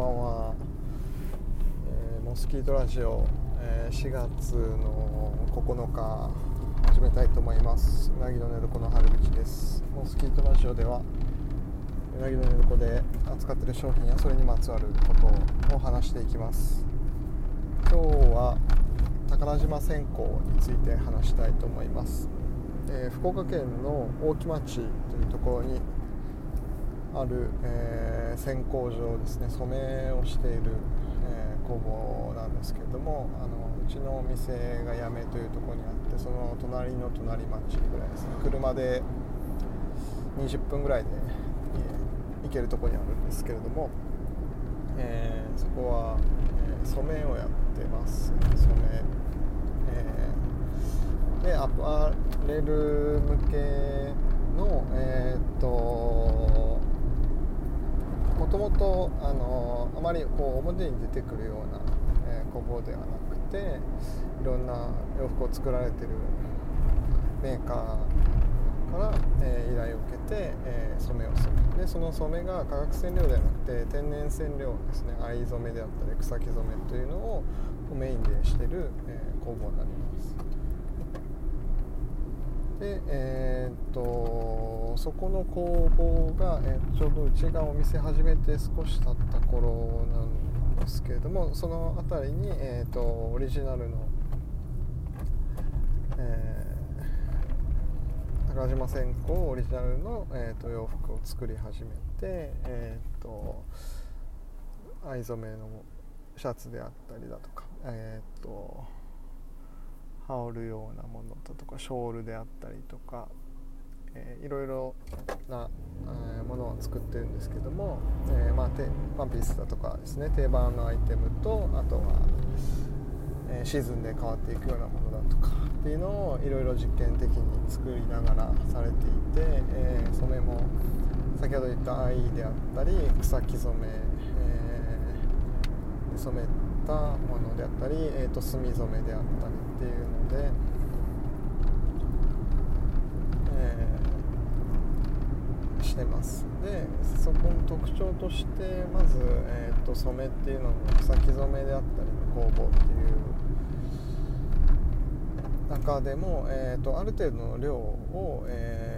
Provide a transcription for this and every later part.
ばんは、えー、モスキートラジオ、えー、4月の9日始めたいと思います。うなぎの寝床の春口です。モスキートラジオではうなぎの寝床で扱っている商品やそれにまつわることを話していきます。今日は宝島線香について話したいと思います、えー、福岡県の大木町というところにある、えー、線香場ですね。染めをしている、えー、工房なんですけれどもあのうちのお店が八女というとこにあってその隣の隣町ぐらいですね。車で20分ぐらいで、行けるとこにあるんですけれども、えー、そこは、え染めをやってます。染め、えでアパレル向けのえっとともとあのあまりこう表に出てくるような、えー、工房ではなくていろんな洋服を作られてるメーカーから、えー、依頼を受けて、えー、染めをする。でその染めが化学染料ではなくて天然染料ですね。藍染めであったり草木染めというのをメインでしてる、え、工房になります。でえー、っとそこの工房が、えー、ちょうどうちがお店始めて少し経った頃なんですけれどもその辺りに、えー、っとオリジナルの、えー、高島線香オリジナルの、えー、と洋服を作り始めて、えー、と藍染めのシャツであったりだとかえっ、と羽織るようなものだとかショールであったりとか、えー、いろいろな、えー、ものを作ってるんですけども、えー、まあ、ワンピースだとかですね定番のアイテムとあとは、えシーズンで変わっていくようなものだとかっていうのをいろいろ実験的に作りながらされていて、え染めも先ほど言った藍であったり草木染め、え染めたものであったり、えーと、墨染めであったりで、えー、してます。でそこの特徴としてまず、えーと、染めっていうのも草木染めであったりの工房っていう中でも、えーと、ある程度の量を、えー、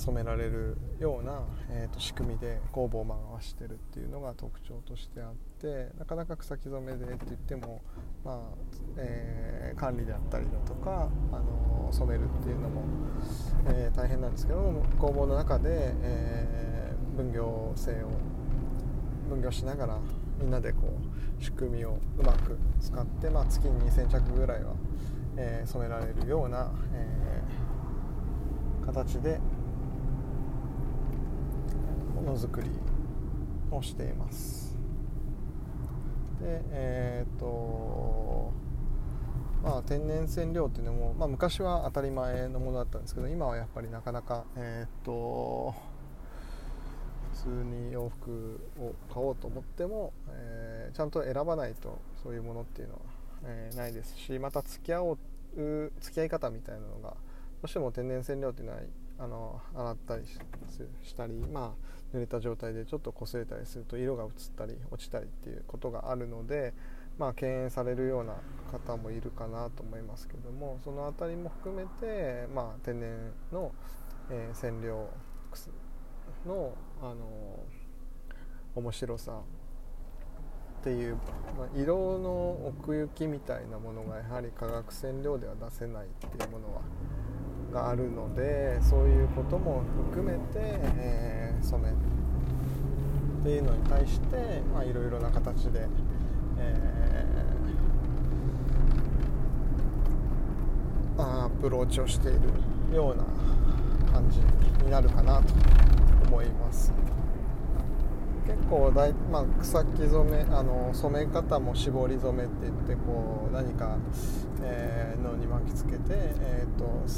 染められるような、えーと、仕組みで工房を回してるっていうのが特徴としてあってなかなか草木染めでって言っても、まあえー、管理であったりだとか、あのー、染めるっていうのも、えー、大変なんですけども工房の中で、え分業制を分業しながらみんなでこう仕組みをうまく使って、まあ、月に2000着ぐらいは、え染められるような、え形でものづくりをしています。でえっ、とまあ天然染料っていうのも、まあ、昔は当たり前のものだったんですけど今はやっぱりなかなかえっ、と普通に洋服を買おうと思っても、えー、ちゃんと選ばないとそういうものっていうのは、えー、ないですしまた付き合おう付き合い方みたいなのがどうしても天然染料っていうのはあの洗ったりしたり、まあ、濡れた状態でちょっと擦れたりすると色が移ったり落ちたりっていうことがあるので、まあ、敬遠されるような方もいるかなと思いますけどもその辺りも含めて、まあ、天然の、えー、染料の、あの面白さっていう、まあ、色の奥行きみたいなものがやはり化学染料では出せないっていうものはがあるのでそういうことも含めて、えー、染めっていうのに対していろいろな形で、えー、アプローチをしているような感じになるかなと思います。結構大、まあ、草木染めあの染め方も絞り染めって言ってこう何か、えー、のに巻きつけて、えーと、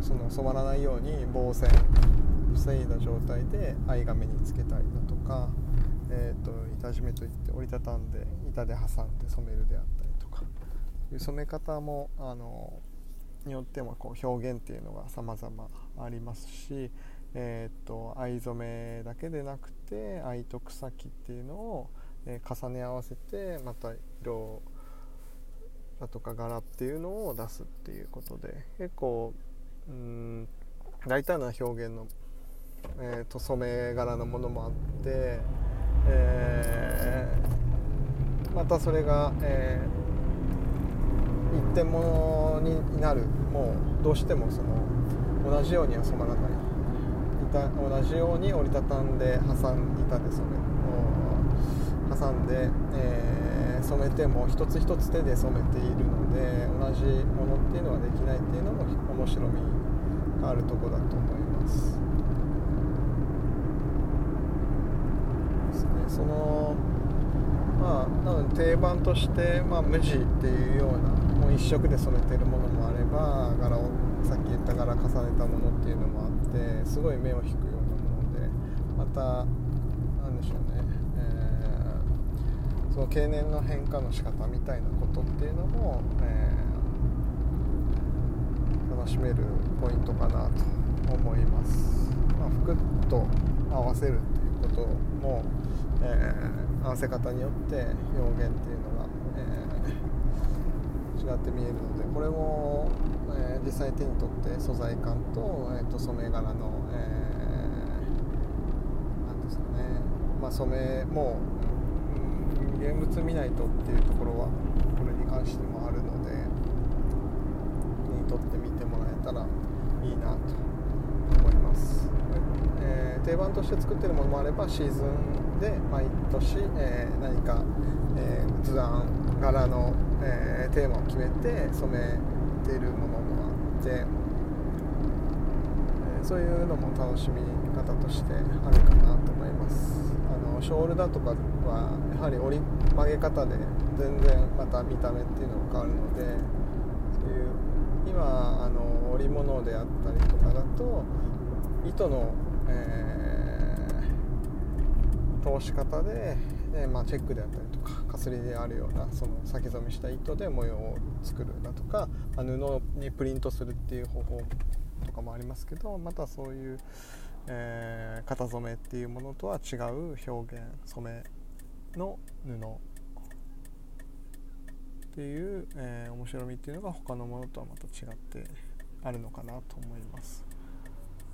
その染まらないように防線防いだ状態で藍紙につけたりだとか、えーと、板締めといって折りたたんで板で挟んで染めるであったりとか。いう染め方もあのによってもこう表現っていうのが様々ありますしえー、っと藍染めだけでなくて藍と草木っていうのを、えー、重ね合わせてまた色だとか柄っていうのを出すっていうことで結構うん大胆な表現の、えー、と染め柄のものもあって、えー、またそれが、えー、一点物になるもうどうしてもその同じようには染まらない。同じように折りたたんで挟ん板で染め挟んで、えー、染めても一つ一つ手で染めているので同じものっていうのはできないっていうのも面白みがあるとこだと思います。ですね、そのまあなので定番として、まあ、無地っていうようなもう一色で染めてるものもあれば柄をさっき言った柄重ねたものっていうのもあってすごい目を引くようなものでまた何でしょうね、えー、その経年の変化の仕方みたいなことっていうのも、えー、楽しめるポイントかなと思います、まあ、服と合わせるっていうことも、えー、合わせ方によって表現っていうのが、えー、違って見えるのでこれもえー、実際手に取って素材感と,、えーと、染め柄の、えー、なんですかね、まあ、染めも、うん、現物見ないとっていうところはこれに関してもあるので手に取ってみてもらえたらいいなと思います、えー、定番として作ってるものもあればシーズンで毎年、えー、何か、えー、図案柄の、えー、テーマを決めて染めているものて、えー、そういうのも楽しみ方としてあるかなと思います。あのショールだとかはやはり折り曲げ方で全然また見た目っていうのが変わるのでそういう今あの織物であったりとかだと糸の、えー、通し方で、え、まあ、チェックであったりとかかすりであるようなその先染めした糸で模様を作るだとか、まあ、布にプリントするっていう方法とかもありますけどまたそういう、えー、型染めっていうものとは違う表現染めの布っていう、えー、面白みっていうのが他のものとはまた違ってあるのかなと思います。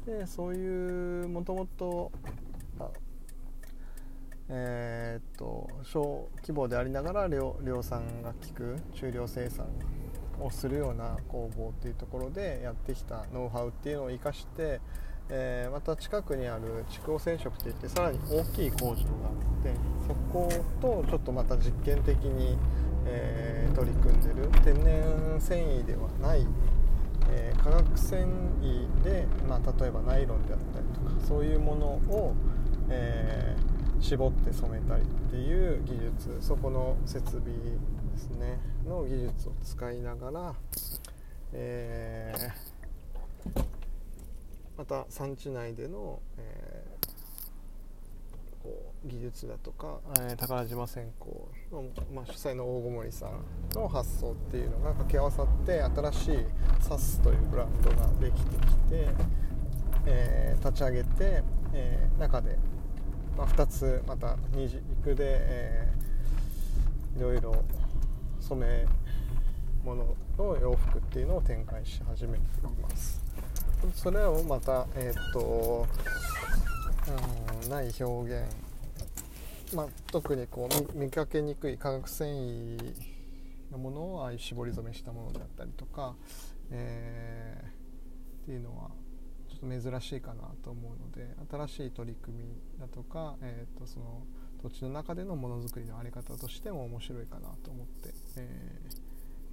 でそういうもともとえー、っと小規模でありながら量量産が効く中量生産をするような工房っていうところでやってきたノウハウっていうのを生かして、えー、また近くにある筑後染色っていってさらに大きい工場があってそことちょっとまた実験的に、えー、取り組んでる。天然繊維ではない、えー、化学繊維で、まあ、例えばナイロンであったりとかそういうものを、えー絞って染めたりっていう技術そこの設備ですねの技術を使いながら、えー、また産地内での、えー、こう技術だとか、えー、宝島線香の、まあ、主催の大籠森さんの発想っていうのが掛け合わさって新しいサスというブランドができてきて、えー、立ち上げて、えー、中でまあ、2つまた二軸で、えー、いろいろ染め物の洋服っていうのを展開し始めています。それをまたえっ、とうんない表現。まあ、特にこう見かけにくい化学繊維のものをああいう絞り染めしたものであったりとか、えー、っていうのはちょっと珍しいかなと思うので新しい取り組みだとか、えー、とその土地の中でのものづくりの在り方としても面白いかなと思って、え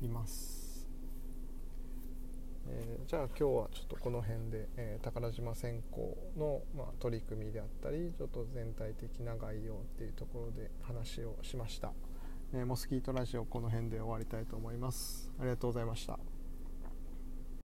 ー、います、えー、じゃあ今日はちょっとこの辺で、えー、宝島線香の、まあ、取り組みであったりちょっと全体的な概要っていうところで話をしました、えモスキートラジオこの辺で終わりたいと思います。ありがとうございました。